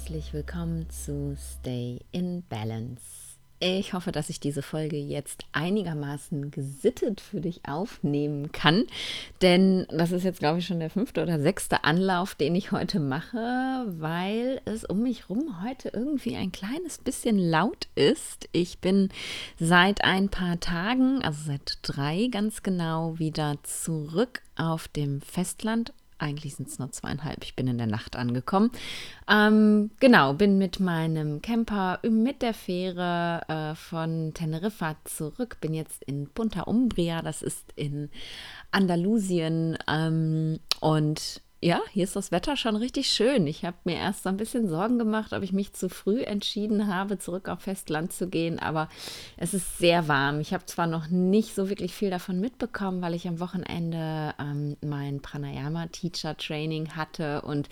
Herzlich willkommen zu Stay in Balance. Ich hoffe, dass ich diese Folge jetzt einigermaßen gesittet für dich aufnehmen kann, denn das ist jetzt, glaube ich, schon der fünfte oder sechste Anlauf, den ich heute mache, weil es um mich herum heute irgendwie ein kleines bisschen laut ist. Ich bin seit ein paar Tagen, also seit drei ganz genau, wieder zurück auf dem Festland eigentlich sind es nur zweieinhalb. Ich bin in der Nacht angekommen. Ähm, genau, bin mit meinem Camper mit der Fähre äh, von Teneriffa zurück. Bin jetzt in Punta Umbria, das ist in Andalusien. Ähm, und ja, hier ist das Wetter schon richtig schön. Ich habe mir erst so ein bisschen Sorgen gemacht, ob ich mich zu früh entschieden habe, zurück auf Festland zu gehen, aber es ist sehr warm. Ich habe zwar noch nicht so wirklich viel davon mitbekommen, weil ich am Wochenende ähm, mein Pranayama Teacher Training hatte und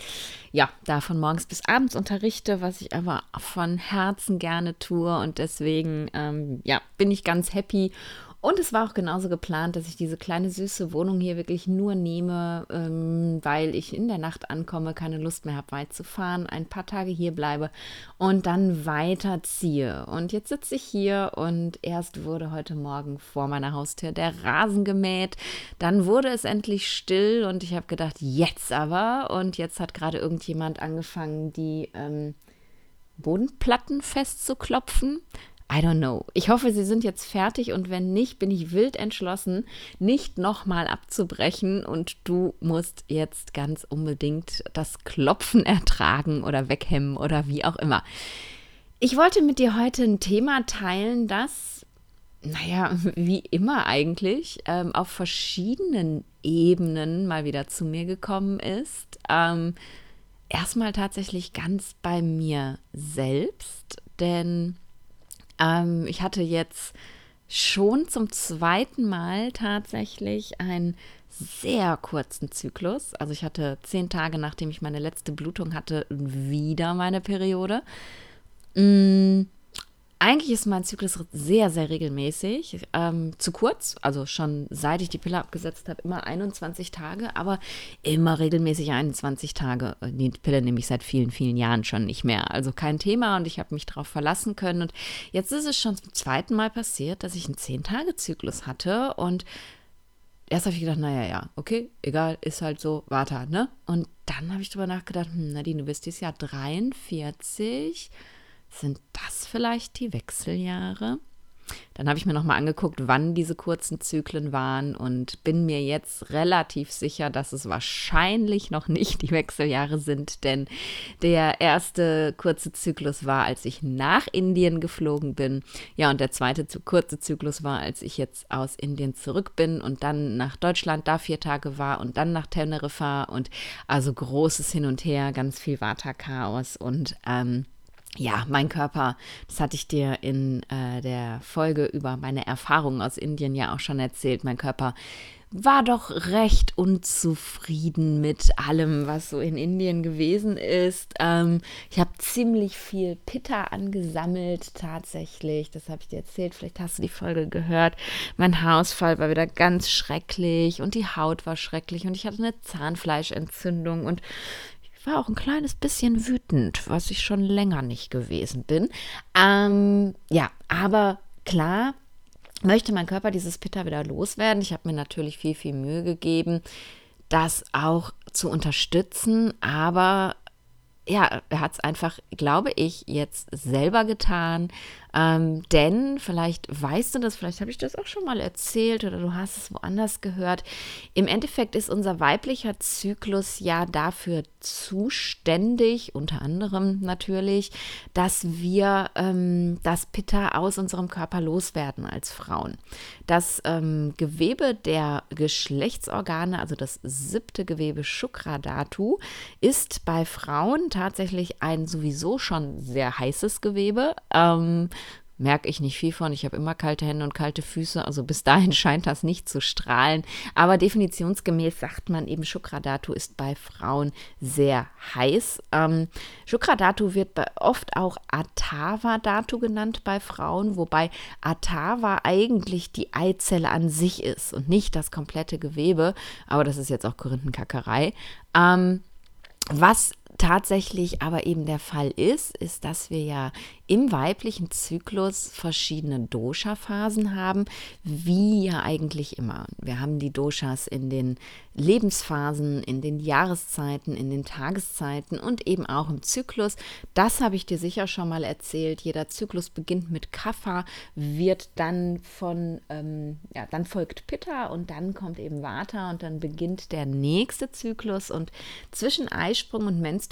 ja, da von morgens bis abends unterrichte, was ich aber von Herzen gerne tue und deswegen ähm, ja, bin ich ganz happy und es war auch genauso geplant, dass ich diese kleine süße Wohnung hier wirklich nur nehme, ähm, weil ich in der Nacht ankomme, keine Lust mehr habe, weit zu fahren, ein paar Tage hier bleibe und dann weiterziehe. Und jetzt sitze ich hier und erst wurde heute Morgen vor meiner Haustür der Rasen gemäht. Dann wurde es endlich still und ich habe gedacht, jetzt aber. Und jetzt hat gerade irgendjemand angefangen, die ähm, Bodenplatten festzuklopfen. I don't know. Ich hoffe, Sie sind jetzt fertig und wenn nicht, bin ich wild entschlossen, nicht nochmal abzubrechen und du musst jetzt ganz unbedingt das Klopfen ertragen oder weghemmen oder wie auch immer. Ich wollte mit dir heute ein Thema teilen, das, naja, wie immer eigentlich, ähm, auf verschiedenen Ebenen mal wieder zu mir gekommen ist. Ähm, erstmal tatsächlich ganz bei mir selbst, denn ähm, ich hatte jetzt schon zum zweiten Mal tatsächlich einen sehr kurzen Zyklus. Also ich hatte zehn Tage, nachdem ich meine letzte Blutung hatte, wieder meine Periode. Mm, eigentlich ist mein Zyklus sehr, sehr regelmäßig. Ähm, zu kurz, also schon seit ich die Pille abgesetzt habe, immer 21 Tage, aber immer regelmäßig 21 Tage. Die Pille nehme ich seit vielen, vielen Jahren schon nicht mehr. Also kein Thema und ich habe mich darauf verlassen können. Und jetzt ist es schon zum zweiten Mal passiert, dass ich einen 10-Tage-Zyklus hatte und erst habe ich gedacht, naja, ja, okay, egal, ist halt so, warte, ne? Und dann habe ich drüber nachgedacht, hm, Nadine, du bist dieses Jahr 43 sind das vielleicht die Wechseljahre? Dann habe ich mir nochmal angeguckt, wann diese kurzen Zyklen waren und bin mir jetzt relativ sicher, dass es wahrscheinlich noch nicht die Wechseljahre sind, denn der erste kurze Zyklus war, als ich nach Indien geflogen bin. Ja, und der zweite kurze Zyklus war, als ich jetzt aus Indien zurück bin und dann nach Deutschland da vier Tage war und dann nach Teneriffa und also großes Hin und Her, ganz viel Vata-Chaos und ähm, ja, mein Körper, das hatte ich dir in äh, der Folge über meine Erfahrungen aus Indien ja auch schon erzählt. Mein Körper war doch recht unzufrieden mit allem, was so in Indien gewesen ist. Ähm, ich habe ziemlich viel Pitta angesammelt, tatsächlich. Das habe ich dir erzählt. Vielleicht hast du die Folge gehört. Mein Haarausfall war wieder ganz schrecklich und die Haut war schrecklich und ich hatte eine Zahnfleischentzündung und war auch ein kleines bisschen wütend, was ich schon länger nicht gewesen bin. Ähm, ja, aber klar, möchte mein Körper dieses Pitter wieder loswerden. Ich habe mir natürlich viel, viel Mühe gegeben, das auch zu unterstützen, aber ja, er hat es einfach, glaube ich, jetzt selber getan. Ähm, denn vielleicht weißt du das, vielleicht habe ich das auch schon mal erzählt oder du hast es woanders gehört. Im Endeffekt ist unser weiblicher Zyklus ja dafür zuständig, unter anderem natürlich, dass wir ähm, das Pitta aus unserem Körper loswerden als Frauen. Das ähm, Gewebe der Geschlechtsorgane, also das siebte Gewebe Shukradatu, ist bei Frauen tatsächlich ein sowieso schon sehr heißes Gewebe. Ähm, merke ich nicht viel von. Ich habe immer kalte Hände und kalte Füße. Also bis dahin scheint das nicht zu strahlen. Aber definitionsgemäß sagt man eben, Shukradatu ist bei Frauen sehr heiß. Ähm, Shukradatu wird oft auch Atava-Datu genannt bei Frauen, wobei Atava eigentlich die Eizelle an sich ist und nicht das komplette Gewebe. Aber das ist jetzt auch Korinthenkackerei. Ähm, was tatsächlich aber eben der Fall ist, ist, dass wir ja im weiblichen Zyklus verschiedene Dosha-Phasen haben, wie ja eigentlich immer. Wir haben die Doshas in den Lebensphasen, in den Jahreszeiten, in den Tageszeiten und eben auch im Zyklus. Das habe ich dir sicher schon mal erzählt. Jeder Zyklus beginnt mit Kapha, wird dann von, ähm, ja, dann folgt Pitta und dann kommt eben Vata und dann beginnt der nächste Zyklus. Und zwischen Eisprung und Menstruation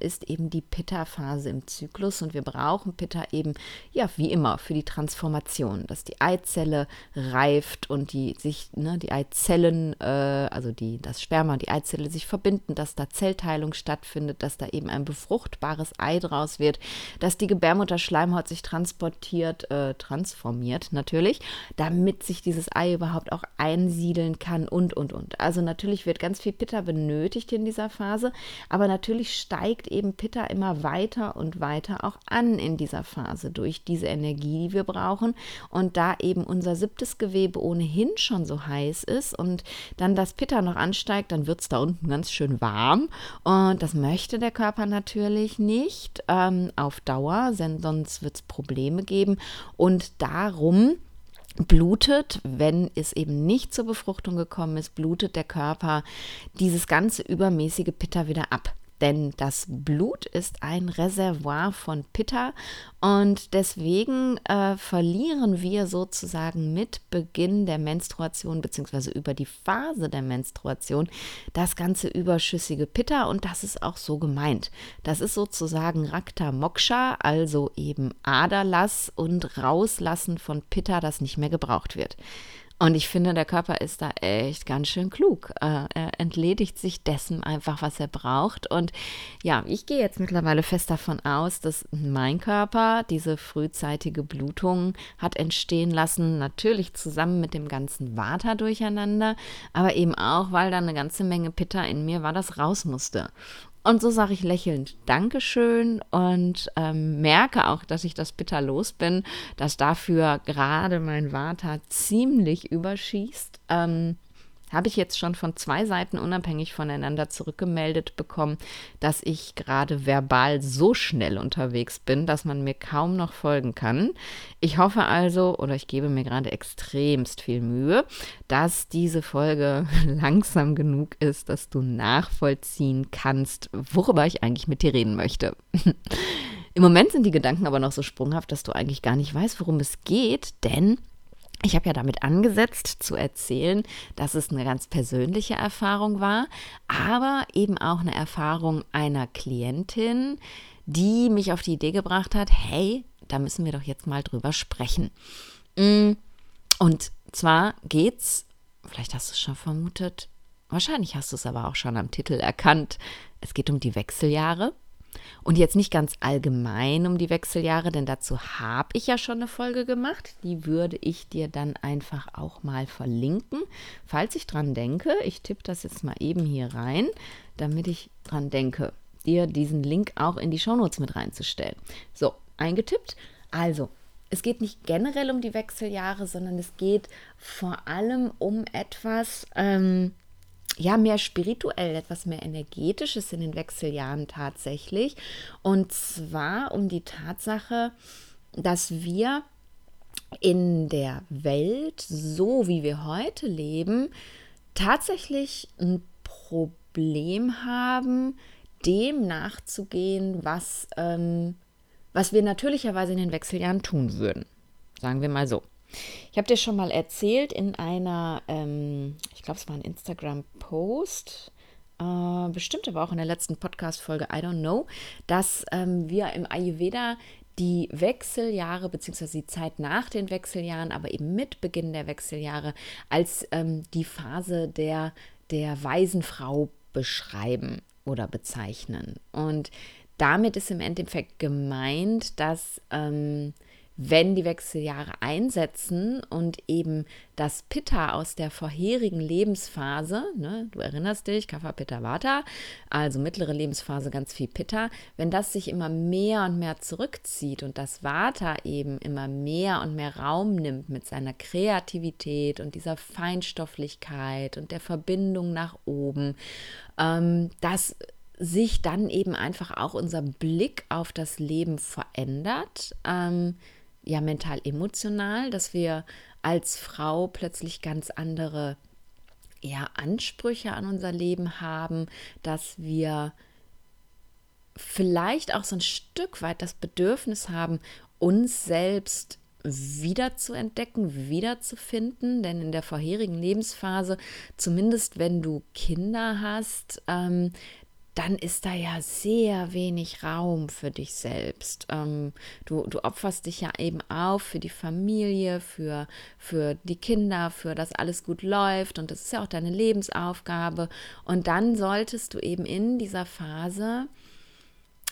ist eben die Pitta-Phase im Zyklus und wir brauchen Pitta eben, ja, wie immer, für die Transformation, dass die Eizelle reift und die sich, ne, die Eizellen, äh, also die, das Sperma und die Eizelle sich verbinden, dass da Zellteilung stattfindet, dass da eben ein befruchtbares Ei draus wird, dass die Gebärmutterschleimhaut sich transportiert, äh, transformiert natürlich, damit sich dieses Ei überhaupt auch einsiedeln kann und, und, und. Also natürlich wird ganz viel Pitta benötigt in dieser Phase, aber natürlich steigt eben Pitta immer weiter und weiter auch an in dieser Phase durch diese Energie, die wir brauchen. Und da eben unser siebtes Gewebe ohnehin schon so heiß ist und dann das Pitta noch ansteigt, dann wird es da unten ganz schön warm. Und das möchte der Körper natürlich nicht ähm, auf Dauer, denn sonst wird es Probleme geben. Und darum blutet, wenn es eben nicht zur Befruchtung gekommen ist, blutet der Körper dieses ganze übermäßige Pitta wieder ab denn das Blut ist ein Reservoir von Pitta und deswegen äh, verlieren wir sozusagen mit Beginn der Menstruation bzw. über die Phase der Menstruation das ganze überschüssige Pitta und das ist auch so gemeint. Das ist sozusagen Rakta Moksha, also eben Aderlass und Rauslassen von Pitta, das nicht mehr gebraucht wird. Und ich finde, der Körper ist da echt ganz schön klug. Äh, er entledigt sich dessen einfach, was er braucht. Und ja, ich gehe jetzt mittlerweile fest davon aus, dass mein Körper diese frühzeitige Blutung hat entstehen lassen. Natürlich zusammen mit dem ganzen Vata durcheinander, aber eben auch, weil da eine ganze Menge Pitta in mir war, das raus musste. Und so sage ich lächelnd Dankeschön und ähm, merke auch, dass ich das bitter los bin, dass dafür gerade mein Vater ziemlich überschießt. Ähm, habe ich jetzt schon von zwei Seiten unabhängig voneinander zurückgemeldet bekommen, dass ich gerade verbal so schnell unterwegs bin, dass man mir kaum noch folgen kann. Ich hoffe also, oder ich gebe mir gerade extremst viel Mühe, dass diese Folge langsam genug ist, dass du nachvollziehen kannst, worüber ich eigentlich mit dir reden möchte. Im Moment sind die Gedanken aber noch so sprunghaft, dass du eigentlich gar nicht weißt, worum es geht, denn ich habe ja damit angesetzt zu erzählen, dass es eine ganz persönliche Erfahrung war, aber eben auch eine Erfahrung einer Klientin, die mich auf die Idee gebracht hat, hey, da müssen wir doch jetzt mal drüber sprechen. Mm, und zwar geht's, vielleicht hast du es schon vermutet, wahrscheinlich hast du es aber auch schon am Titel erkannt, es geht um die Wechseljahre. Und jetzt nicht ganz allgemein um die Wechseljahre, denn dazu habe ich ja schon eine Folge gemacht. Die würde ich dir dann einfach auch mal verlinken, falls ich dran denke. Ich tippe das jetzt mal eben hier rein, damit ich dran denke, dir diesen Link auch in die Shownotes mit reinzustellen. So, eingetippt. Also, es geht nicht generell um die Wechseljahre, sondern es geht vor allem um etwas, ähm, ja, mehr spirituell, etwas mehr energetisches in den Wechseljahren tatsächlich. Und zwar um die Tatsache, dass wir in der Welt, so wie wir heute leben, tatsächlich ein Problem haben, dem nachzugehen, was, ähm, was wir natürlicherweise in den Wechseljahren tun würden. Sagen wir mal so. Ich habe dir schon mal erzählt in einer, ähm, ich glaube, es war ein Instagram-Post, äh, bestimmt aber auch in der letzten Podcast-Folge, I don't know, dass ähm, wir im Ayurveda die Wechseljahre beziehungsweise die Zeit nach den Wechseljahren, aber eben mit Beginn der Wechseljahre als ähm, die Phase der, der weisen Frau beschreiben oder bezeichnen. Und damit ist im Endeffekt gemeint, dass ähm, wenn die Wechseljahre einsetzen und eben das Pitta aus der vorherigen Lebensphase, ne, du erinnerst dich, Kapha Pitta Vata, also mittlere Lebensphase ganz viel Pitta, wenn das sich immer mehr und mehr zurückzieht und das Vata eben immer mehr und mehr Raum nimmt mit seiner Kreativität und dieser Feinstofflichkeit und der Verbindung nach oben, ähm, das sich dann eben einfach auch unser Blick auf das Leben verändert, ähm, ja mental emotional, dass wir als Frau plötzlich ganz andere ja, Ansprüche an unser Leben haben, dass wir vielleicht auch so ein Stück weit das Bedürfnis haben, uns selbst wieder zu entdecken, wiederzufinden. Denn in der vorherigen Lebensphase, zumindest wenn du Kinder hast, ähm, dann ist da ja sehr wenig Raum für dich selbst. Ähm, du, du opferst dich ja eben auf für die Familie, für, für die Kinder, für das alles gut läuft und das ist ja auch deine Lebensaufgabe. Und dann solltest du eben in dieser Phase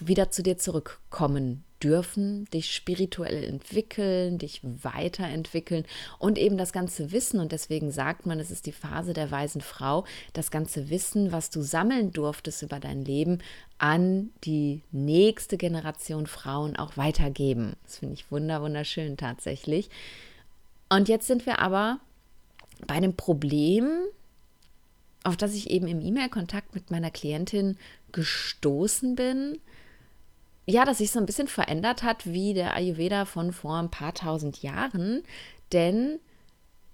wieder zu dir zurückkommen dürfen, dich spirituell entwickeln, dich weiterentwickeln und eben das ganze Wissen, und deswegen sagt man, es ist die Phase der weisen Frau, das ganze Wissen, was du sammeln durftest über dein Leben, an die nächste Generation Frauen auch weitergeben. Das finde ich wunder, wunderschön tatsächlich. Und jetzt sind wir aber bei dem Problem, auf das ich eben im E-Mail-Kontakt mit meiner Klientin gestoßen bin, ja, dass sich so ein bisschen verändert hat wie der Ayurveda von vor ein paar tausend Jahren. Denn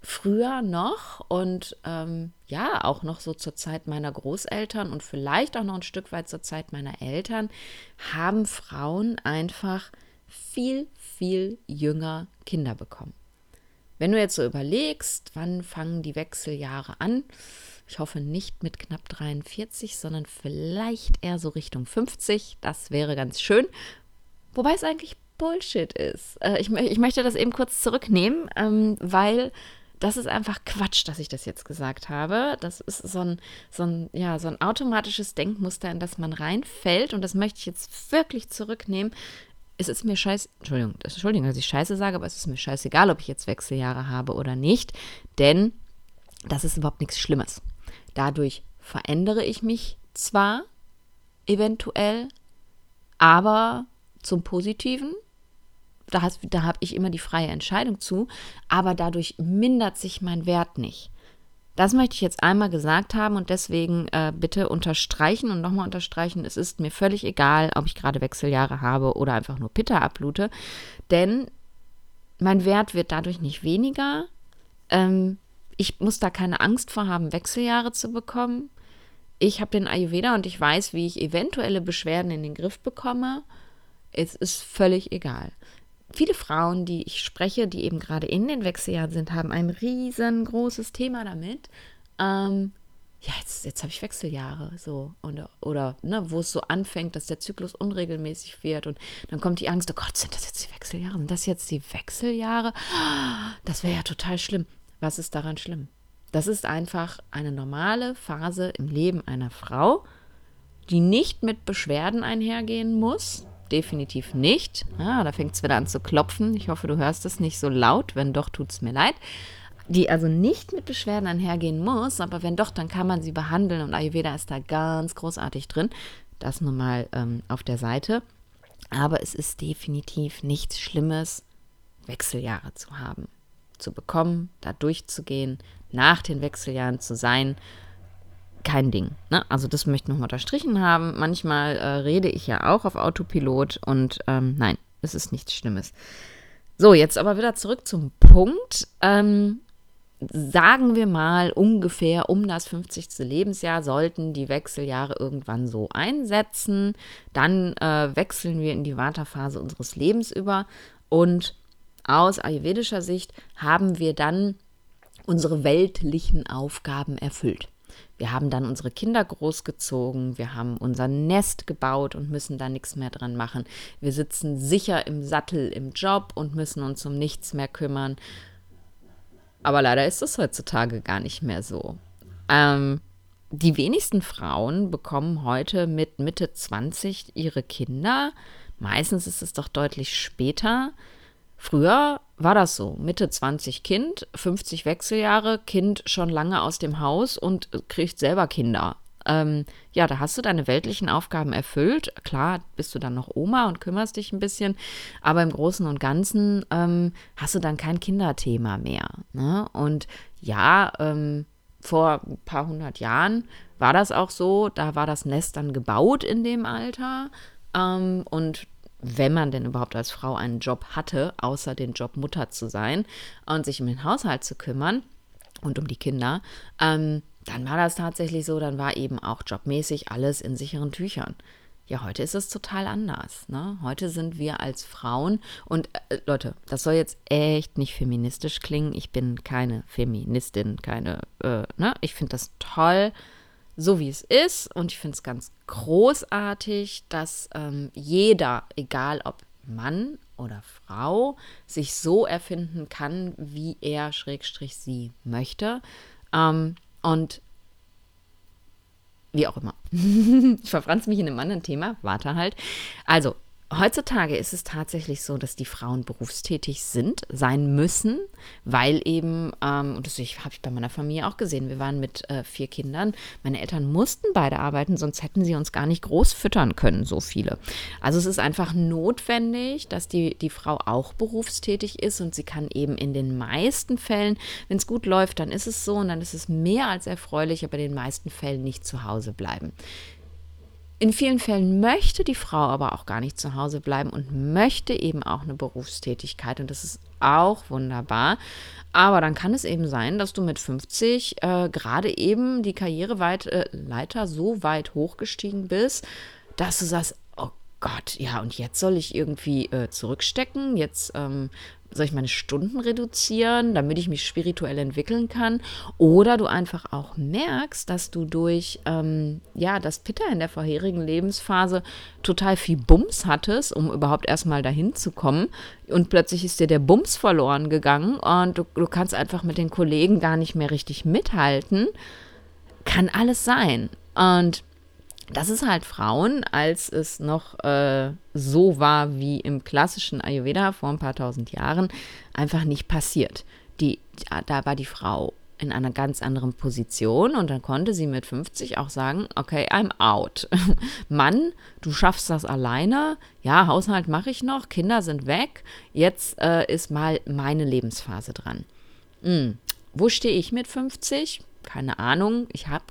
früher noch und ähm, ja, auch noch so zur Zeit meiner Großeltern und vielleicht auch noch ein Stück weit zur Zeit meiner Eltern, haben Frauen einfach viel, viel jünger Kinder bekommen. Wenn du jetzt so überlegst, wann fangen die Wechseljahre an? Ich hoffe nicht mit knapp 43, sondern vielleicht eher so Richtung 50. Das wäre ganz schön. Wobei es eigentlich Bullshit ist. Äh, ich, ich, möchte das eben kurz zurücknehmen, ähm, weil das ist einfach Quatsch, dass ich das jetzt gesagt habe. Das ist so ein, so ein, ja, so ein automatisches Denkmuster, in das man reinfällt. Und das möchte ich jetzt wirklich zurücknehmen. Es ist mir scheiß, Entschuldigung, Entschuldigung, dass ich Scheiße sage, aber es ist mir scheißegal, ob ich jetzt Wechseljahre habe oder nicht. Denn das ist überhaupt nichts Schlimmes. Dadurch verändere ich mich zwar eventuell, aber zum Positiven. Da, da habe ich immer die freie Entscheidung zu, aber dadurch mindert sich mein Wert nicht. Das möchte ich jetzt einmal gesagt haben und deswegen äh, bitte unterstreichen und nochmal unterstreichen, es ist mir völlig egal, ob ich gerade Wechseljahre habe oder einfach nur Pitta ablute, denn mein Wert wird dadurch nicht weniger. Ähm, ich muss da keine Angst vor haben, Wechseljahre zu bekommen. Ich habe den Ayurveda und ich weiß, wie ich eventuelle Beschwerden in den Griff bekomme. Es ist völlig egal. Viele Frauen, die ich spreche, die eben gerade in den Wechseljahren sind, haben ein riesengroßes Thema damit. Ähm, ja, jetzt, jetzt habe ich Wechseljahre, so, und, oder ne, wo es so anfängt, dass der Zyklus unregelmäßig wird und dann kommt die Angst, oh Gott, sind das jetzt die Wechseljahre? Sind das jetzt die Wechseljahre? Das wäre ja total schlimm. Was ist daran schlimm? Das ist einfach eine normale Phase im Leben einer Frau, die nicht mit Beschwerden einhergehen muss. Definitiv nicht. Ah, da fängt es wieder an zu klopfen. Ich hoffe, du hörst es nicht so laut. Wenn doch, tut es mir leid. Die also nicht mit Beschwerden einhergehen muss, aber wenn doch, dann kann man sie behandeln und Ayurveda ist da ganz großartig drin. Das nun mal ähm, auf der Seite. Aber es ist definitiv nichts Schlimmes, Wechseljahre zu haben zu bekommen, da durchzugehen, nach den Wechseljahren zu sein, kein Ding. Ne? Also das möchte ich nochmal unterstrichen haben. Manchmal äh, rede ich ja auch auf Autopilot und ähm, nein, es ist nichts Schlimmes. So, jetzt aber wieder zurück zum Punkt. Ähm, sagen wir mal ungefähr um das 50. Lebensjahr sollten die Wechseljahre irgendwann so einsetzen. Dann äh, wechseln wir in die Vata-Phase unseres Lebens über und aus ayurvedischer Sicht haben wir dann unsere weltlichen Aufgaben erfüllt. Wir haben dann unsere Kinder großgezogen, wir haben unser Nest gebaut und müssen da nichts mehr dran machen. Wir sitzen sicher im Sattel im Job und müssen uns um nichts mehr kümmern. Aber leider ist es heutzutage gar nicht mehr so. Ähm, die wenigsten Frauen bekommen heute mit Mitte 20 ihre Kinder. Meistens ist es doch deutlich später. Früher war das so. Mitte 20 Kind, 50 Wechseljahre, Kind schon lange aus dem Haus und kriegt selber Kinder. Ähm, ja, da hast du deine weltlichen Aufgaben erfüllt. Klar, bist du dann noch Oma und kümmerst dich ein bisschen, aber im Großen und Ganzen ähm, hast du dann kein Kinderthema mehr. Ne? Und ja, ähm, vor ein paar hundert Jahren war das auch so. Da war das Nest dann gebaut in dem Alter. Ähm, und wenn man denn überhaupt als Frau einen Job hatte, außer den Job Mutter zu sein und sich um den Haushalt zu kümmern und um die Kinder, ähm, dann war das tatsächlich so, dann war eben auch jobmäßig alles in sicheren Tüchern. Ja, heute ist es total anders. Ne? Heute sind wir als Frauen und äh, Leute, das soll jetzt echt nicht feministisch klingen. Ich bin keine Feministin, keine, äh, ne? Ich finde das toll, so wie es ist. Und ich finde es ganz großartig, dass ähm, jeder, egal ob Mann oder Frau, sich so erfinden kann, wie er schrägstrich sie möchte. Ähm, und wie auch immer. ich verfranz mich in einem anderen Thema. Warte halt. Also, Heutzutage ist es tatsächlich so, dass die Frauen berufstätig sind, sein müssen, weil eben, ähm, und das habe ich bei meiner Familie auch gesehen, wir waren mit äh, vier Kindern, meine Eltern mussten beide arbeiten, sonst hätten sie uns gar nicht groß füttern können, so viele. Also es ist einfach notwendig, dass die, die Frau auch berufstätig ist und sie kann eben in den meisten Fällen, wenn es gut läuft, dann ist es so und dann ist es mehr als erfreulich, aber in den meisten Fällen nicht zu Hause bleiben. In vielen Fällen möchte die Frau aber auch gar nicht zu Hause bleiben und möchte eben auch eine Berufstätigkeit. Und das ist auch wunderbar. Aber dann kann es eben sein, dass du mit 50 äh, gerade eben die Karriereleiter äh, so weit hochgestiegen bist, dass du sagst, oh Gott, ja, und jetzt soll ich irgendwie äh, zurückstecken, jetzt ähm, soll ich meine Stunden reduzieren, damit ich mich spirituell entwickeln kann? Oder du einfach auch merkst, dass du durch, ähm, ja, das Pitter in der vorherigen Lebensphase total viel Bums hattest, um überhaupt erstmal dahin zu kommen. Und plötzlich ist dir der Bums verloren gegangen und du, du kannst einfach mit den Kollegen gar nicht mehr richtig mithalten. Kann alles sein. Und das ist halt Frauen, als es noch äh, so war wie im klassischen Ayurveda vor ein paar tausend Jahren, einfach nicht passiert. Die, da war die Frau in einer ganz anderen Position und dann konnte sie mit 50 auch sagen, okay, I'm out. Mann, du schaffst das alleine. Ja, Haushalt mache ich noch, Kinder sind weg. Jetzt äh, ist mal meine Lebensphase dran. Hm. Wo stehe ich mit 50? Keine Ahnung. Ich habe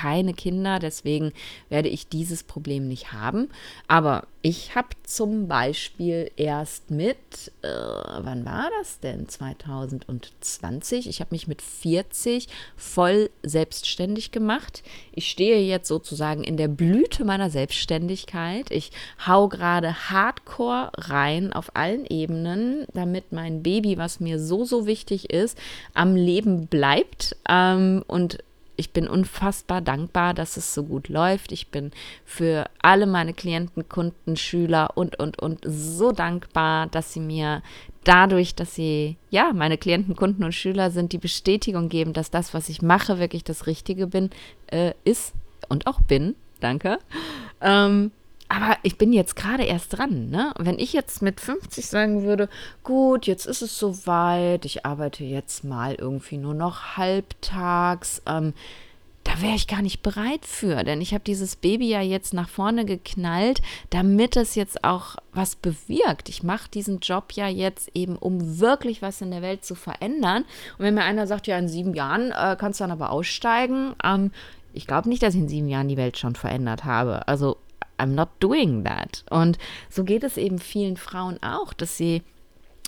keine Kinder, deswegen werde ich dieses Problem nicht haben. Aber ich habe zum Beispiel erst mit, äh, wann war das denn? 2020. Ich habe mich mit 40 voll selbstständig gemacht. Ich stehe jetzt sozusagen in der Blüte meiner Selbstständigkeit. Ich hau gerade hardcore rein auf allen Ebenen, damit mein Baby, was mir so, so wichtig ist, am Leben bleibt ähm, und ich bin unfassbar dankbar, dass es so gut läuft. Ich bin für alle meine Klienten, Kunden, Schüler und, und, und so dankbar, dass sie mir dadurch, dass sie, ja, meine Klienten, Kunden und Schüler sind, die Bestätigung geben, dass das, was ich mache, wirklich das Richtige bin, äh, ist und auch bin. Danke. Ähm, aber ich bin jetzt gerade erst dran, ne? Wenn ich jetzt mit 50 sagen würde, gut, jetzt ist es soweit, ich arbeite jetzt mal irgendwie nur noch halbtags, ähm, da wäre ich gar nicht bereit für, denn ich habe dieses Baby ja jetzt nach vorne geknallt, damit es jetzt auch was bewirkt. Ich mache diesen Job ja jetzt eben, um wirklich was in der Welt zu verändern. Und wenn mir einer sagt, ja, in sieben Jahren äh, kannst du dann aber aussteigen, ähm, ich glaube nicht, dass ich in sieben Jahren die Welt schon verändert habe. Also I'm not doing that. Und so geht es eben vielen Frauen auch, dass sie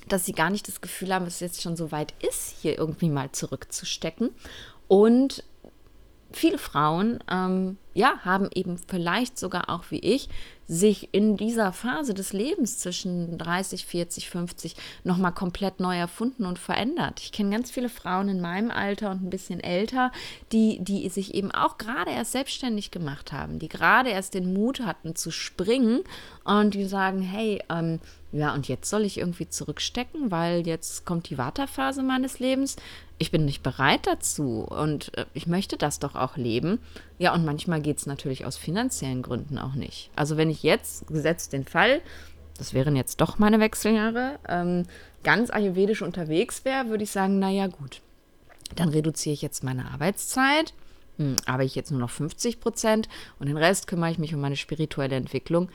dass sie gar nicht das Gefühl haben, dass es jetzt schon so weit ist, hier irgendwie mal zurückzustecken. Und viele Frauen, ähm, ja, haben eben vielleicht sogar auch wie ich sich in dieser Phase des Lebens zwischen 30, 40, 50 nochmal komplett neu erfunden und verändert. Ich kenne ganz viele Frauen in meinem Alter und ein bisschen älter, die, die sich eben auch gerade erst selbstständig gemacht haben, die gerade erst den Mut hatten zu springen und die sagen, hey, ähm, ja, und jetzt soll ich irgendwie zurückstecken, weil jetzt kommt die Wartephase meines Lebens. Ich bin nicht bereit dazu und äh, ich möchte das doch auch leben. Ja, und manchmal geht es natürlich aus finanziellen Gründen auch nicht. Also wenn ich jetzt, gesetzt den Fall, das wären jetzt doch meine Wechseljahre, ähm, ganz ayurvedisch unterwegs wäre, würde ich sagen, naja gut, dann reduziere ich jetzt meine Arbeitszeit, hm, ich jetzt nur noch 50 Prozent und den Rest kümmere ich mich um meine spirituelle Entwicklung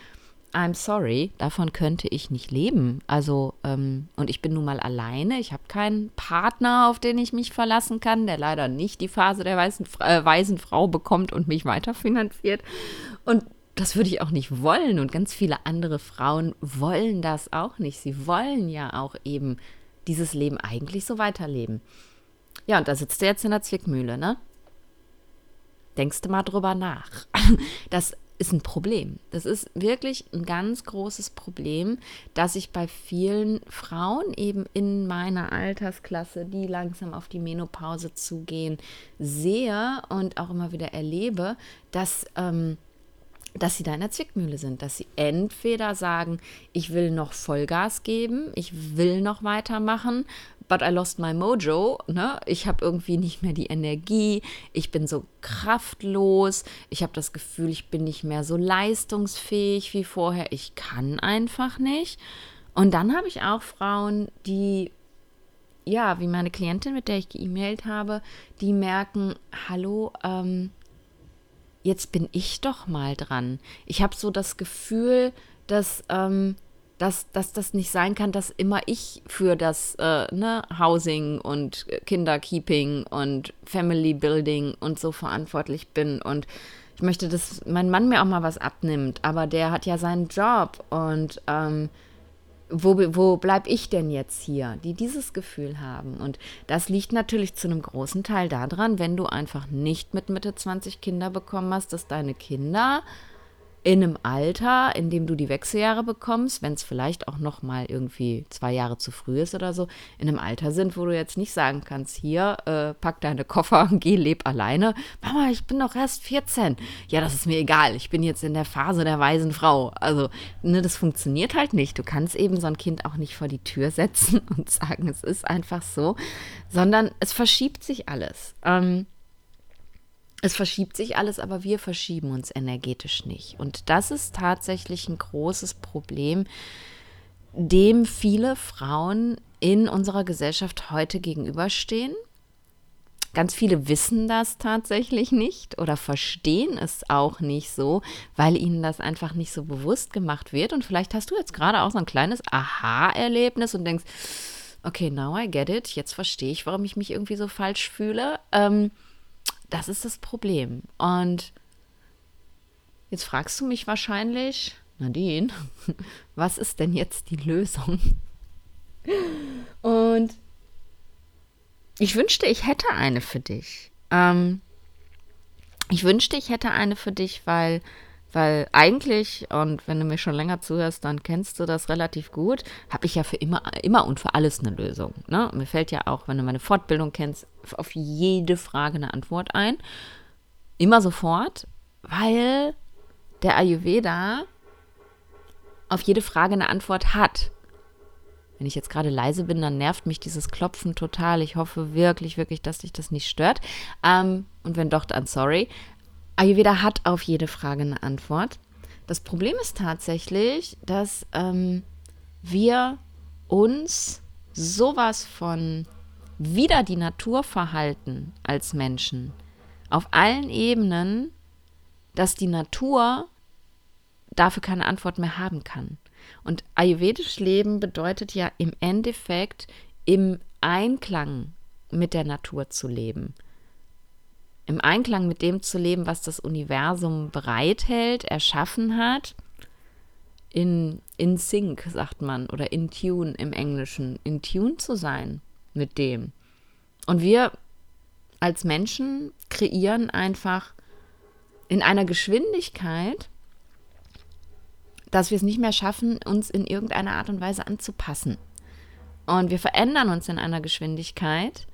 I'm sorry, davon könnte ich nicht leben. Also, ähm, und ich bin nun mal alleine. Ich habe keinen Partner, auf den ich mich verlassen kann, der leider nicht die Phase der weißen, äh, weisen Frau bekommt und mich weiterfinanziert. Und das würde ich auch nicht wollen. Und ganz viele andere Frauen wollen das auch nicht. Sie wollen ja auch eben dieses Leben eigentlich so weiterleben. Ja, und da sitzt du jetzt in der Zwickmühle, ne? Denkst du mal drüber nach. Das ist ein Problem. Das ist wirklich ein ganz großes Problem, dass ich bei vielen Frauen eben in meiner Altersklasse, die langsam auf die Menopause zugehen, sehe und auch immer wieder erlebe, dass ähm, dass sie da in der Zwickmühle sind, dass sie entweder sagen, ich will noch Vollgas geben, ich will noch weitermachen, but I lost my mojo, ne? Ich habe irgendwie nicht mehr die Energie, ich bin so kraftlos, ich habe das Gefühl, ich bin nicht mehr so leistungsfähig wie vorher, ich kann einfach nicht. Und dann habe ich auch Frauen, die ja, wie meine Klientin, mit der ich geemailt habe, die merken, hallo, ähm, jetzt bin ich doch mal dran. Ich habe so das Gefühl, dass, ähm, dass, dass das nicht sein kann, dass immer ich für das äh, ne, Housing und Kinderkeeping und Family Building und so verantwortlich bin. Und ich möchte, dass mein Mann mir auch mal was abnimmt, aber der hat ja seinen Job und ähm, wo, wo bleibe ich denn jetzt hier, die dieses Gefühl haben. Und das liegt natürlich zu einem großen Teil daran, wenn du einfach nicht mit Mitte 20 Kinder bekommen hast, dass deine Kinder in einem Alter, in dem du die Wechseljahre bekommst, wenn es vielleicht auch noch mal irgendwie zwei Jahre zu früh ist oder so, in einem Alter sind, wo du jetzt nicht sagen kannst, hier, äh, pack deine Koffer, geh, leb alleine. Mama, ich bin doch erst 14. Ja, das ist mir egal. Ich bin jetzt in der Phase der weisen Frau. Also, ne, das funktioniert halt nicht. Du kannst eben so ein Kind auch nicht vor die Tür setzen und sagen, es ist einfach so, sondern es verschiebt sich alles. Ähm, es verschiebt sich alles, aber wir verschieben uns energetisch nicht. Und das ist tatsächlich ein großes Problem, dem viele Frauen in unserer Gesellschaft heute gegenüberstehen. Ganz viele wissen das tatsächlich nicht oder verstehen es auch nicht so, weil ihnen das einfach nicht so bewusst gemacht wird. Und vielleicht hast du jetzt gerade auch so ein kleines Aha-Erlebnis und denkst, okay, now I get it, jetzt verstehe ich, warum ich mich irgendwie so falsch fühle. Ähm, das ist das Problem. Und jetzt fragst du mich wahrscheinlich, Nadine, was ist denn jetzt die Lösung? Und ich wünschte, ich hätte eine für dich. Ähm, ich wünschte, ich hätte eine für dich, weil weil eigentlich, und wenn du mir schon länger zuhörst, dann kennst du das relativ gut, habe ich ja für immer, immer und für alles eine Lösung. Ne? Mir fällt ja auch, wenn du meine Fortbildung kennst, auf jede Frage eine Antwort ein. Immer sofort, weil der Ayurveda auf jede Frage eine Antwort hat. Wenn ich jetzt gerade leise bin, dann nervt mich dieses Klopfen total. Ich hoffe wirklich, wirklich, dass dich das nicht stört. Ähm, und wenn doch, dann sorry. Ayurveda hat auf jede Frage eine Antwort. Das Problem ist tatsächlich, dass ähm, wir uns sowas von wieder die Natur verhalten als Menschen. Auf allen Ebenen, dass die Natur dafür keine Antwort mehr haben kann. Und ayurvedisch Leben bedeutet ja im Endeffekt im Einklang mit der Natur zu leben im Einklang mit dem zu leben, was das Universum bereithält, erschaffen hat. In, in Sync, sagt man, oder in Tune im Englischen, in Tune zu sein mit dem. Und wir als Menschen kreieren einfach in einer Geschwindigkeit, dass wir es nicht mehr schaffen, uns in irgendeiner Art und Weise anzupassen. Und wir verändern uns in einer Geschwindigkeit,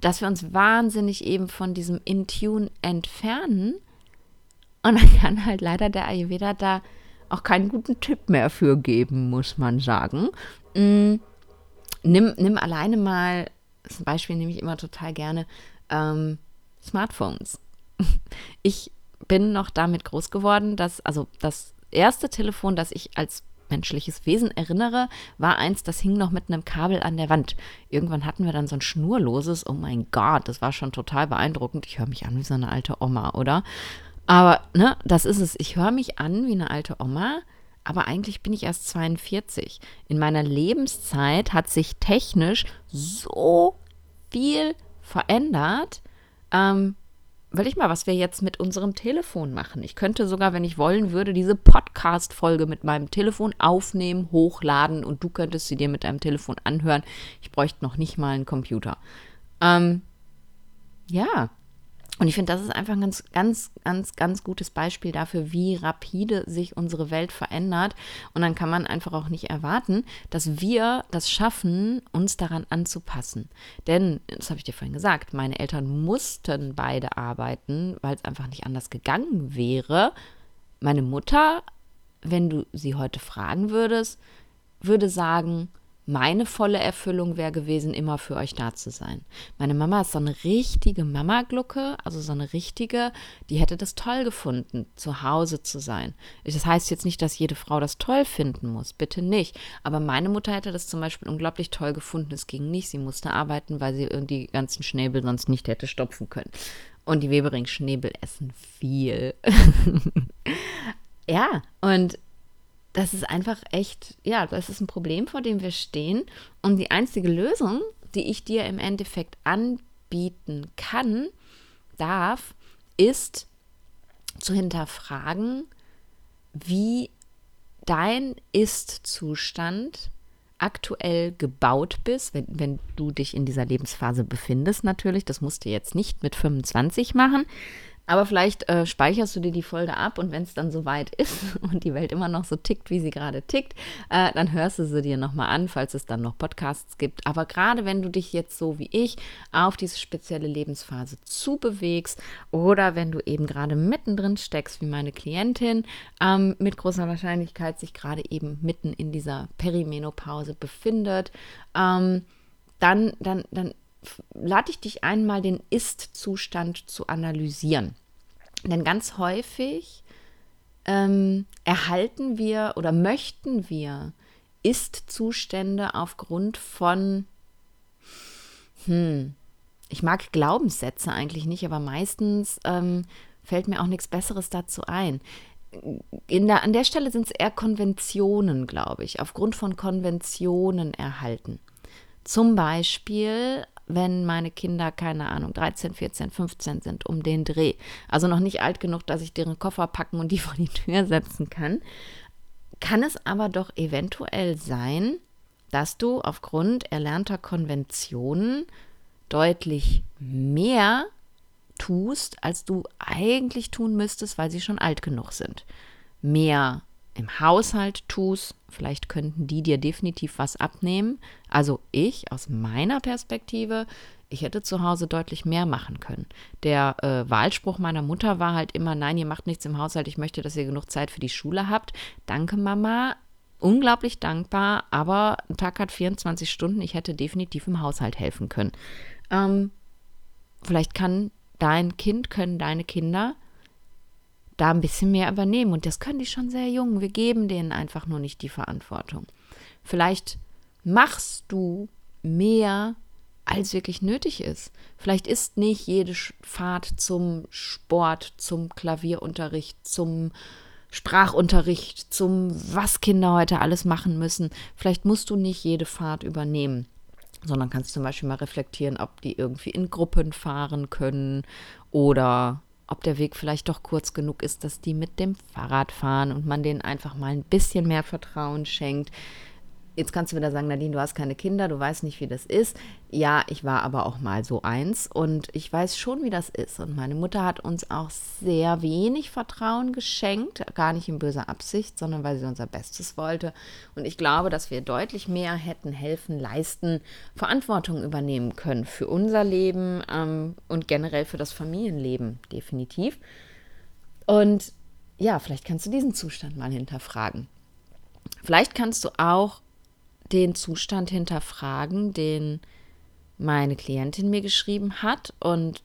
dass wir uns wahnsinnig eben von diesem Intune entfernen. Und dann kann halt leider der Ayurveda da auch keinen guten Tipp mehr für geben, muss man sagen. Mhm. Nimm, nimm alleine mal, zum Beispiel nehme ich immer total gerne ähm, Smartphones. Ich bin noch damit groß geworden, dass, also das erste Telefon, das ich als menschliches Wesen erinnere, war eins, das hing noch mit einem Kabel an der Wand. Irgendwann hatten wir dann so ein schnurloses, oh mein Gott, das war schon total beeindruckend. Ich höre mich an wie so eine alte Oma, oder? Aber, ne, das ist es. Ich höre mich an wie eine alte Oma, aber eigentlich bin ich erst 42. In meiner Lebenszeit hat sich technisch so viel verändert. Ähm, ich mal, was wir jetzt mit unserem Telefon machen. Ich könnte sogar, wenn ich wollen würde, diese Podcast-Folge mit meinem Telefon aufnehmen, hochladen und du könntest sie dir mit deinem Telefon anhören. Ich bräuchte noch nicht mal einen Computer. Ähm, ja, und ich finde, das ist einfach ein ganz, ganz, ganz, ganz gutes Beispiel dafür, wie rapide sich unsere Welt verändert. Und dann kann man einfach auch nicht erwarten, dass wir das schaffen, uns daran anzupassen. Denn, das habe ich dir vorhin gesagt, meine Eltern mussten beide arbeiten, weil es einfach nicht anders gegangen wäre. Meine Mutter, wenn du sie heute fragen würdest, würde sagen, meine volle Erfüllung wäre gewesen, immer für euch da zu sein. Meine Mama ist so eine richtige Mama-Glucke, also so eine richtige, die hätte das toll gefunden, zu Hause zu sein. Das heißt jetzt nicht, dass jede Frau das toll finden muss, bitte nicht. Aber meine Mutter hätte das zum Beispiel unglaublich toll gefunden. Es ging nicht, sie musste arbeiten, weil sie die ganzen Schnäbel sonst nicht hätte stopfen können. Und die Webering-Schnäbel essen viel. ja, und das ist einfach echt, ja, das ist ein Problem, vor dem wir stehen. Und die einzige Lösung, die ich dir im Endeffekt anbieten kann, darf, ist zu hinterfragen, wie dein Ist-Zustand aktuell gebaut bist, wenn, wenn du dich in dieser Lebensphase befindest natürlich. Das musst du jetzt nicht mit 25 machen, aber vielleicht äh, speicherst du dir die Folge ab und wenn es dann soweit ist und die Welt immer noch so tickt, wie sie gerade tickt, äh, dann hörst du sie dir nochmal an, falls es dann noch Podcasts gibt. Aber gerade wenn du dich jetzt so wie ich auf diese spezielle Lebensphase zubewegst oder wenn du eben gerade mittendrin steckst, wie meine Klientin, ähm, mit großer Wahrscheinlichkeit sich gerade eben mitten in dieser Perimenopause befindet, ähm, dann, dann, dann lade ich dich einmal, den Ist-Zustand zu analysieren. Denn ganz häufig ähm, erhalten wir oder möchten wir Ist-Zustände aufgrund von, hm, ich mag Glaubenssätze eigentlich nicht, aber meistens ähm, fällt mir auch nichts Besseres dazu ein. In der, an der Stelle sind es eher Konventionen, glaube ich, aufgrund von Konventionen erhalten. Zum Beispiel wenn meine Kinder, keine Ahnung, 13, 14, 15 sind, um den Dreh. Also noch nicht alt genug, dass ich deren Koffer packen und die vor die Tür setzen kann. Kann es aber doch eventuell sein, dass du aufgrund erlernter Konventionen deutlich mehr tust, als du eigentlich tun müsstest, weil sie schon alt genug sind. Mehr im Haushalt tust, vielleicht könnten die dir definitiv was abnehmen. Also ich aus meiner Perspektive, ich hätte zu Hause deutlich mehr machen können. Der äh, Wahlspruch meiner Mutter war halt immer, nein, ihr macht nichts im Haushalt, ich möchte, dass ihr genug Zeit für die Schule habt. Danke, Mama. Unglaublich dankbar, aber ein Tag hat 24 Stunden, ich hätte definitiv im Haushalt helfen können. Ähm, vielleicht kann dein Kind, können deine Kinder da ein bisschen mehr übernehmen. Und das können die schon sehr jung. Wir geben denen einfach nur nicht die Verantwortung. Vielleicht machst du mehr, als wirklich nötig ist. Vielleicht ist nicht jede Fahrt zum Sport, zum Klavierunterricht, zum Sprachunterricht, zum was Kinder heute alles machen müssen. Vielleicht musst du nicht jede Fahrt übernehmen, sondern kannst zum Beispiel mal reflektieren, ob die irgendwie in Gruppen fahren können oder ob der Weg vielleicht doch kurz genug ist, dass die mit dem Fahrrad fahren und man denen einfach mal ein bisschen mehr Vertrauen schenkt. Jetzt kannst du wieder sagen, Nadine, du hast keine Kinder, du weißt nicht, wie das ist. Ja, ich war aber auch mal so eins und ich weiß schon, wie das ist. Und meine Mutter hat uns auch sehr wenig Vertrauen geschenkt, gar nicht in böser Absicht, sondern weil sie unser Bestes wollte. Und ich glaube, dass wir deutlich mehr hätten helfen, leisten, Verantwortung übernehmen können für unser Leben ähm, und generell für das Familienleben, definitiv. Und ja, vielleicht kannst du diesen Zustand mal hinterfragen. Vielleicht kannst du auch den Zustand hinterfragen, den meine Klientin mir geschrieben hat. Und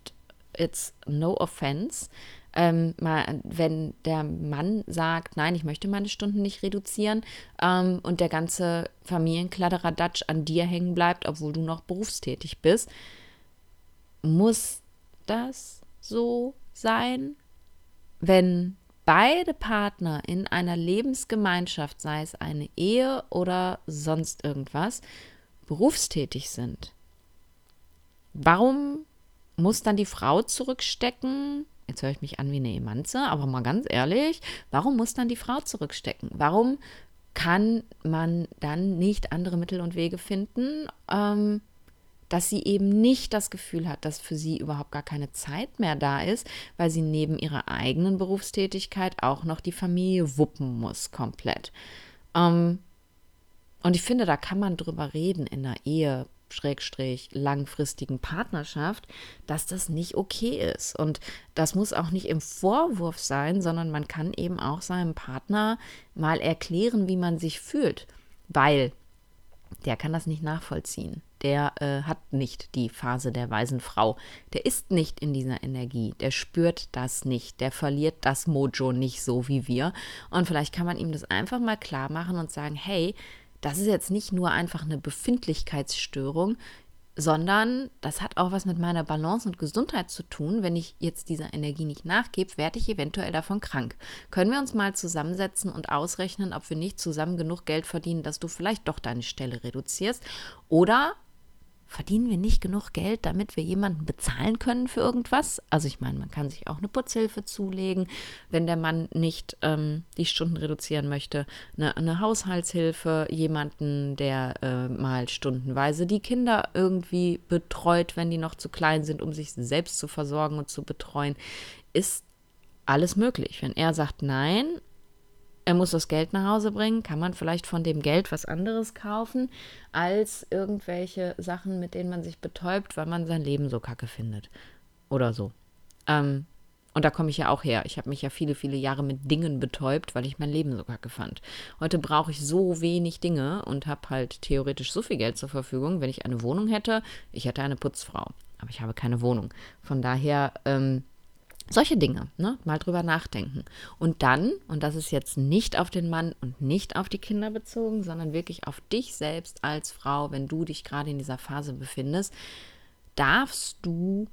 it's no offense. Ähm, mal, wenn der Mann sagt, nein, ich möchte meine Stunden nicht reduzieren ähm, und der ganze Familienkladderadatsch an dir hängen bleibt, obwohl du noch berufstätig bist, muss das so sein? Wenn beide Partner in einer Lebensgemeinschaft, sei es eine Ehe oder sonst irgendwas, berufstätig sind, warum muss dann die Frau zurückstecken? Jetzt höre ich mich an wie eine Emanze, aber mal ganz ehrlich, warum muss dann die Frau zurückstecken? Warum kann man dann nicht andere Mittel und Wege finden, ähm, dass sie eben nicht das Gefühl hat, dass für sie überhaupt gar keine Zeit mehr da ist, weil sie neben ihrer eigenen Berufstätigkeit auch noch die Familie wuppen muss, komplett. Ähm, und ich finde, da kann man drüber reden in der Ehe, Schrägstrich langfristigen Partnerschaft, dass das nicht okay ist. Und das muss auch nicht im Vorwurf sein, sondern man kann eben auch seinem Partner mal erklären, wie man sich fühlt, weil der kann das nicht nachvollziehen. Der äh, hat nicht die Phase der weisen Frau. Der ist nicht in dieser Energie. Der spürt das nicht. Der verliert das Mojo nicht so wie wir. Und vielleicht kann man ihm das einfach mal klar machen und sagen: Hey, das ist jetzt nicht nur einfach eine Befindlichkeitsstörung, sondern das hat auch was mit meiner Balance und Gesundheit zu tun. Wenn ich jetzt dieser Energie nicht nachgebe, werde ich eventuell davon krank. Können wir uns mal zusammensetzen und ausrechnen, ob wir nicht zusammen genug Geld verdienen, dass du vielleicht doch deine Stelle reduzierst? Oder verdienen wir nicht genug Geld, damit wir jemanden bezahlen können für irgendwas? Also ich meine, man kann sich auch eine Putzhilfe zulegen, wenn der Mann nicht ähm, die Stunden reduzieren möchte. Eine, eine Haushaltshilfe, jemanden, der äh, mal stundenweise die Kinder irgendwie betreut, wenn die noch zu klein sind, um sich selbst zu versorgen und zu betreuen, ist alles möglich. Wenn er sagt nein, er muss das Geld nach Hause bringen, kann man vielleicht von dem Geld was anderes kaufen, als irgendwelche Sachen, mit denen man sich betäubt, weil man sein Leben so kacke findet. Oder so. Ähm, und da komme ich ja auch her. Ich habe mich ja viele, viele Jahre mit Dingen betäubt, weil ich mein Leben so kacke fand. Heute brauche ich so wenig Dinge und habe halt theoretisch so viel Geld zur Verfügung. Wenn ich eine Wohnung hätte, ich hätte eine Putzfrau. Aber ich habe keine Wohnung. Von daher ähm, solche Dinge, ne? mal drüber nachdenken. Und dann, und das ist jetzt nicht auf den Mann und nicht auf die Kinder bezogen, sondern wirklich auf dich selbst als Frau, wenn du dich gerade in dieser Phase befindest, darfst du,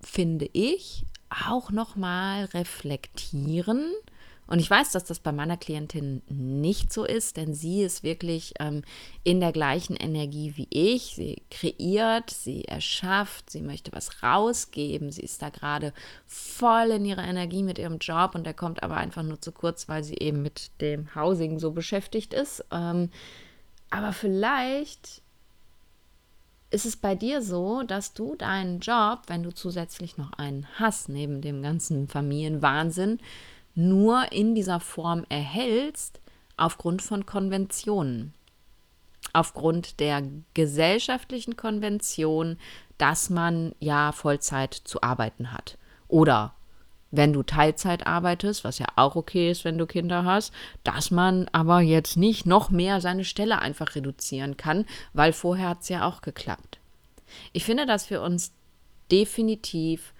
finde ich, auch nochmal reflektieren, und ich weiß, dass das bei meiner Klientin nicht so ist, denn sie ist wirklich ähm, in der gleichen Energie wie ich. Sie kreiert, sie erschafft, sie möchte was rausgeben. Sie ist da gerade voll in ihrer Energie mit ihrem Job und der kommt aber einfach nur zu kurz, weil sie eben mit dem Housing so beschäftigt ist. Ähm, aber vielleicht ist es bei dir so, dass du deinen Job, wenn du zusätzlich noch einen hast, neben dem ganzen Familienwahnsinn, nur in dieser Form erhältst aufgrund von Konventionen. Aufgrund der gesellschaftlichen Konvention, dass man ja Vollzeit zu arbeiten hat. Oder wenn du Teilzeit arbeitest, was ja auch okay ist, wenn du Kinder hast, dass man aber jetzt nicht noch mehr seine Stelle einfach reduzieren kann, weil vorher hat es ja auch geklappt. Ich finde, dass wir uns definitiv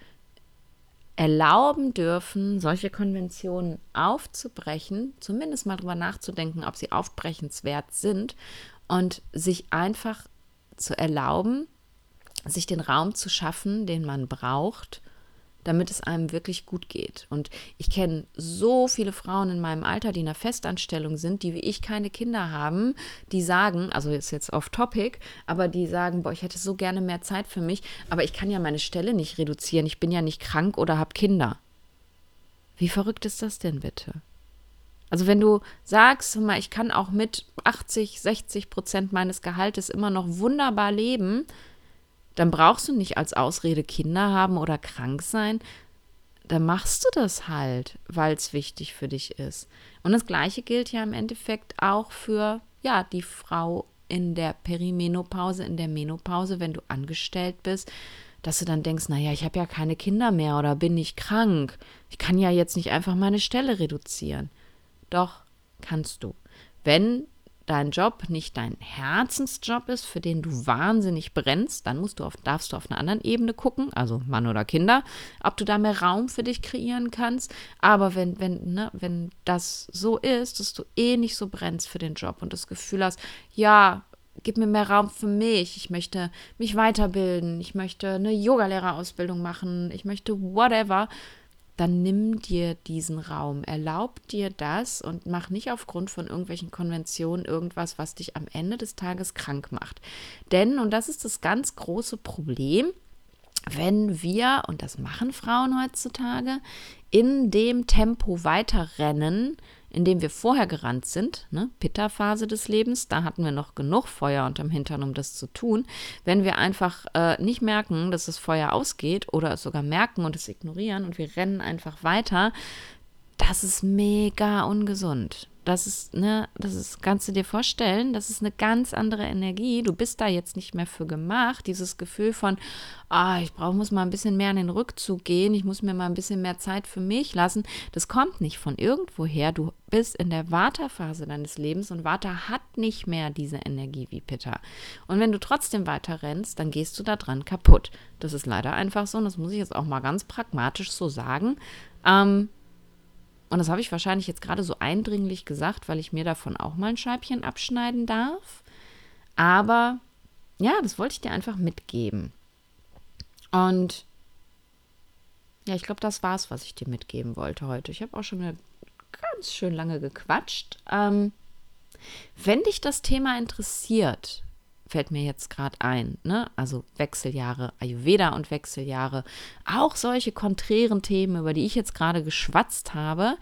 erlauben dürfen, solche Konventionen aufzubrechen, zumindest mal drüber nachzudenken, ob sie aufbrechenswert sind und sich einfach zu erlauben, sich den Raum zu schaffen, den man braucht, damit es einem wirklich gut geht. Und ich kenne so viele Frauen in meinem Alter, die in einer Festanstellung sind, die wie ich keine Kinder haben, die sagen, also ist jetzt off topic, aber die sagen, boah, ich hätte so gerne mehr Zeit für mich, aber ich kann ja meine Stelle nicht reduzieren, ich bin ja nicht krank oder habe Kinder. Wie verrückt ist das denn bitte? Also wenn du sagst, mal, ich kann auch mit 80, 60 Prozent meines Gehaltes immer noch wunderbar leben, dann brauchst du nicht als Ausrede Kinder haben oder krank sein. Dann machst du das halt, weil es wichtig für dich ist. Und das Gleiche gilt ja im Endeffekt auch für ja, die Frau in der Perimenopause, in der Menopause, wenn du angestellt bist, dass du dann denkst, naja, ich habe ja keine Kinder mehr oder bin ich krank. Ich kann ja jetzt nicht einfach meine Stelle reduzieren. Doch, kannst du. Wenn dein Job nicht dein Herzensjob ist, für den du wahnsinnig brennst, dann musst du auf, darfst du auf einer anderen Ebene gucken, also Mann oder Kinder, ob du da mehr Raum für dich kreieren kannst. Aber wenn, wenn, ne, wenn das so ist, dass du eh nicht so brennst für den Job und das Gefühl hast, ja, gib mir mehr Raum für mich, ich möchte mich weiterbilden, ich möchte eine Yogalehrerausbildung machen, ich möchte whatever, dann nimm dir diesen Raum, erlaub dir das und mach nicht aufgrund von irgendwelchen Konventionen irgendwas, was dich am Ende des Tages krank macht. Denn, und das ist das ganz große Problem, wenn wir, und das machen Frauen heutzutage, in dem Tempo weiterrennen, in dem wir vorher gerannt sind, ne, Pitta-Phase des Lebens, da hatten wir noch genug Feuer unterm Hintern, um das zu tun. Wenn wir einfach äh, nicht merken, dass das Feuer ausgeht oder es sogar merken und es ignorieren und wir rennen einfach weiter, das ist mega ungesund. Das ist, ne, das ist, kannst du dir vorstellen, das ist eine ganz andere Energie. Du bist da jetzt nicht mehr für gemacht. Dieses Gefühl von, ah, ich brauche, muss mal ein bisschen mehr in den Rückzug gehen, ich muss mir mal ein bisschen mehr Zeit für mich lassen. Das kommt nicht von irgendwoher. Du bist in der Vata-Phase deines Lebens und Vata hat nicht mehr diese Energie wie Pitta. Und wenn du trotzdem weiter rennst, dann gehst du da dran kaputt. Das ist leider einfach so und das muss ich jetzt auch mal ganz pragmatisch so sagen. Ähm, und das habe ich wahrscheinlich jetzt gerade so eindringlich gesagt, weil ich mir davon auch mal ein Scheibchen abschneiden darf. Aber ja, das wollte ich dir einfach mitgeben. Und ja, ich glaube, das war es, was ich dir mitgeben wollte heute. Ich habe auch schon wieder ganz schön lange gequatscht. Ähm, wenn dich das Thema interessiert, fällt mir jetzt gerade ein. Ne? Also Wechseljahre, Ayurveda und Wechseljahre, auch solche konträren Themen, über die ich jetzt gerade geschwatzt habe,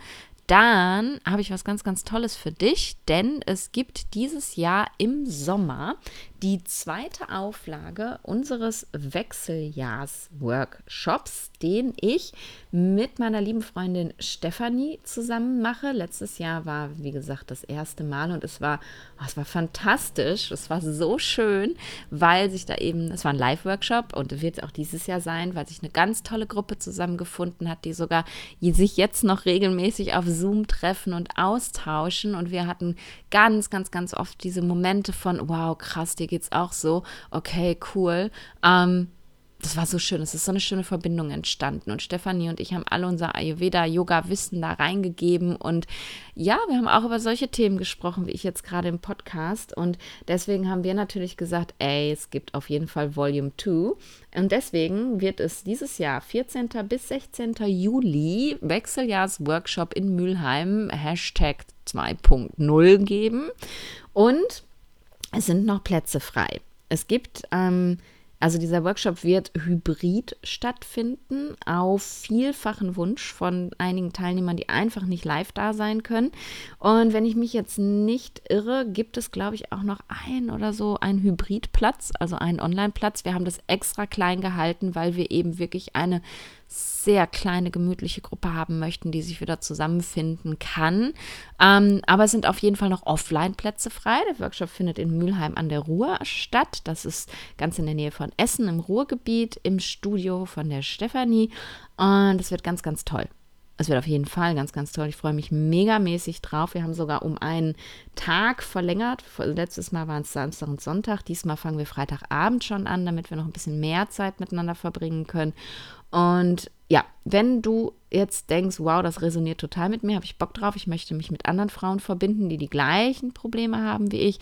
dann habe ich was ganz, ganz Tolles für dich, denn es gibt dieses Jahr im Sommer die zweite Auflage unseres Wechseljahrs-Workshops, den ich mit meiner lieben Freundin Stefanie zusammen mache. Letztes Jahr war, wie gesagt, das erste Mal und es war, oh, es war fantastisch. Es war so schön, weil sich da eben, es war ein Live-Workshop und wird auch dieses Jahr sein, weil sich eine ganz tolle Gruppe zusammengefunden hat, die sogar sich jetzt noch regelmäßig auf Zoom treffen und austauschen. Und wir hatten ganz, ganz, ganz oft diese Momente von, wow, krass, dir geht's auch so, okay, cool. Ähm, das war so schön, es ist so eine schöne Verbindung entstanden. Und Stefanie und ich haben alle unser Ayurveda-Yoga-Wissen da reingegeben. Und ja, wir haben auch über solche Themen gesprochen, wie ich jetzt gerade im Podcast. Und deswegen haben wir natürlich gesagt, ey, es gibt auf jeden Fall Volume 2. Und deswegen wird es dieses Jahr, 14. bis 16. Juli, Wechseljahrs-Workshop in Mülheim, Hashtag 2.0 geben. Und es sind noch Plätze frei. Es gibt, ähm, also dieser Workshop wird hybrid stattfinden, auf vielfachen Wunsch von einigen Teilnehmern, die einfach nicht live da sein können. Und wenn ich mich jetzt nicht irre, gibt es, glaube ich, auch noch ein oder so einen Hybridplatz, also einen Online-Platz. Wir haben das extra klein gehalten, weil wir eben wirklich eine sehr kleine, gemütliche Gruppe haben möchten, die sich wieder zusammenfinden kann. Ähm, aber es sind auf jeden Fall noch Offline-Plätze frei. Der Workshop findet in Mülheim an der Ruhr statt. Das ist ganz in der Nähe von Essen im Ruhrgebiet, im Studio von der Stefanie. Und es wird ganz, ganz toll. Es wird auf jeden Fall ganz, ganz toll. Ich freue mich megamäßig drauf. Wir haben sogar um einen Tag verlängert. Letztes Mal waren es Samstag und Sonntag. Diesmal fangen wir Freitagabend schon an, damit wir noch ein bisschen mehr Zeit miteinander verbringen können. Und ja, wenn du jetzt denkst, wow, das resoniert total mit mir, habe ich Bock drauf, ich möchte mich mit anderen Frauen verbinden, die die gleichen Probleme haben wie ich,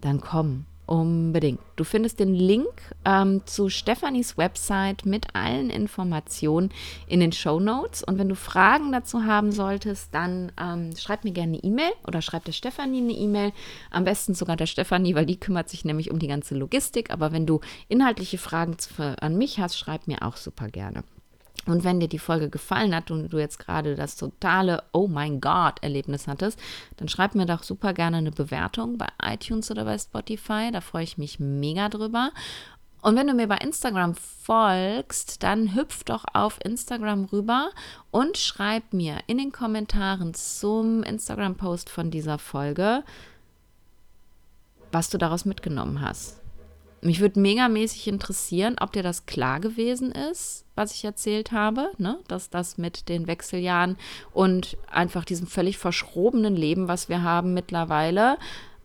dann komm. Unbedingt. Du findest den Link ähm, zu Stefanis Website mit allen Informationen in den Show Notes. Und wenn du Fragen dazu haben solltest, dann ähm, schreib mir gerne eine E-Mail oder schreib der Stefanie eine E-Mail. Am besten sogar der Stefanie, weil die kümmert sich nämlich um die ganze Logistik. Aber wenn du inhaltliche Fragen zu, an mich hast, schreib mir auch super gerne. Und wenn dir die Folge gefallen hat und du jetzt gerade das totale Oh mein Gott Erlebnis hattest, dann schreib mir doch super gerne eine Bewertung bei iTunes oder bei Spotify. Da freue ich mich mega drüber. Und wenn du mir bei Instagram folgst, dann hüpf doch auf Instagram rüber und schreib mir in den Kommentaren zum Instagram-Post von dieser Folge, was du daraus mitgenommen hast. Mich würde megamäßig interessieren, ob dir das klar gewesen ist, was ich erzählt habe, ne? dass das mit den Wechseljahren und einfach diesem völlig verschrobenen Leben, was wir haben mittlerweile,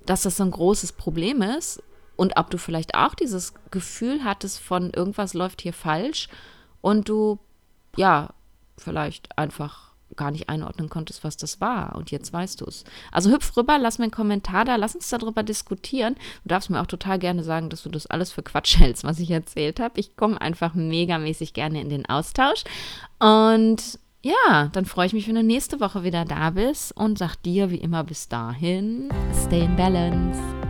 dass das so ein großes Problem ist und ob du vielleicht auch dieses Gefühl hattest von irgendwas läuft hier falsch und du ja vielleicht einfach gar nicht einordnen konntest, was das war. Und jetzt weißt du es. Also hüpf rüber, lass mir einen Kommentar da, lass uns darüber diskutieren. Du darfst mir auch total gerne sagen, dass du das alles für Quatsch hältst, was ich erzählt habe. Ich komme einfach megamäßig gerne in den Austausch. Und ja, dann freue ich mich, wenn du nächste Woche wieder da bist und sag dir wie immer bis dahin, stay in balance.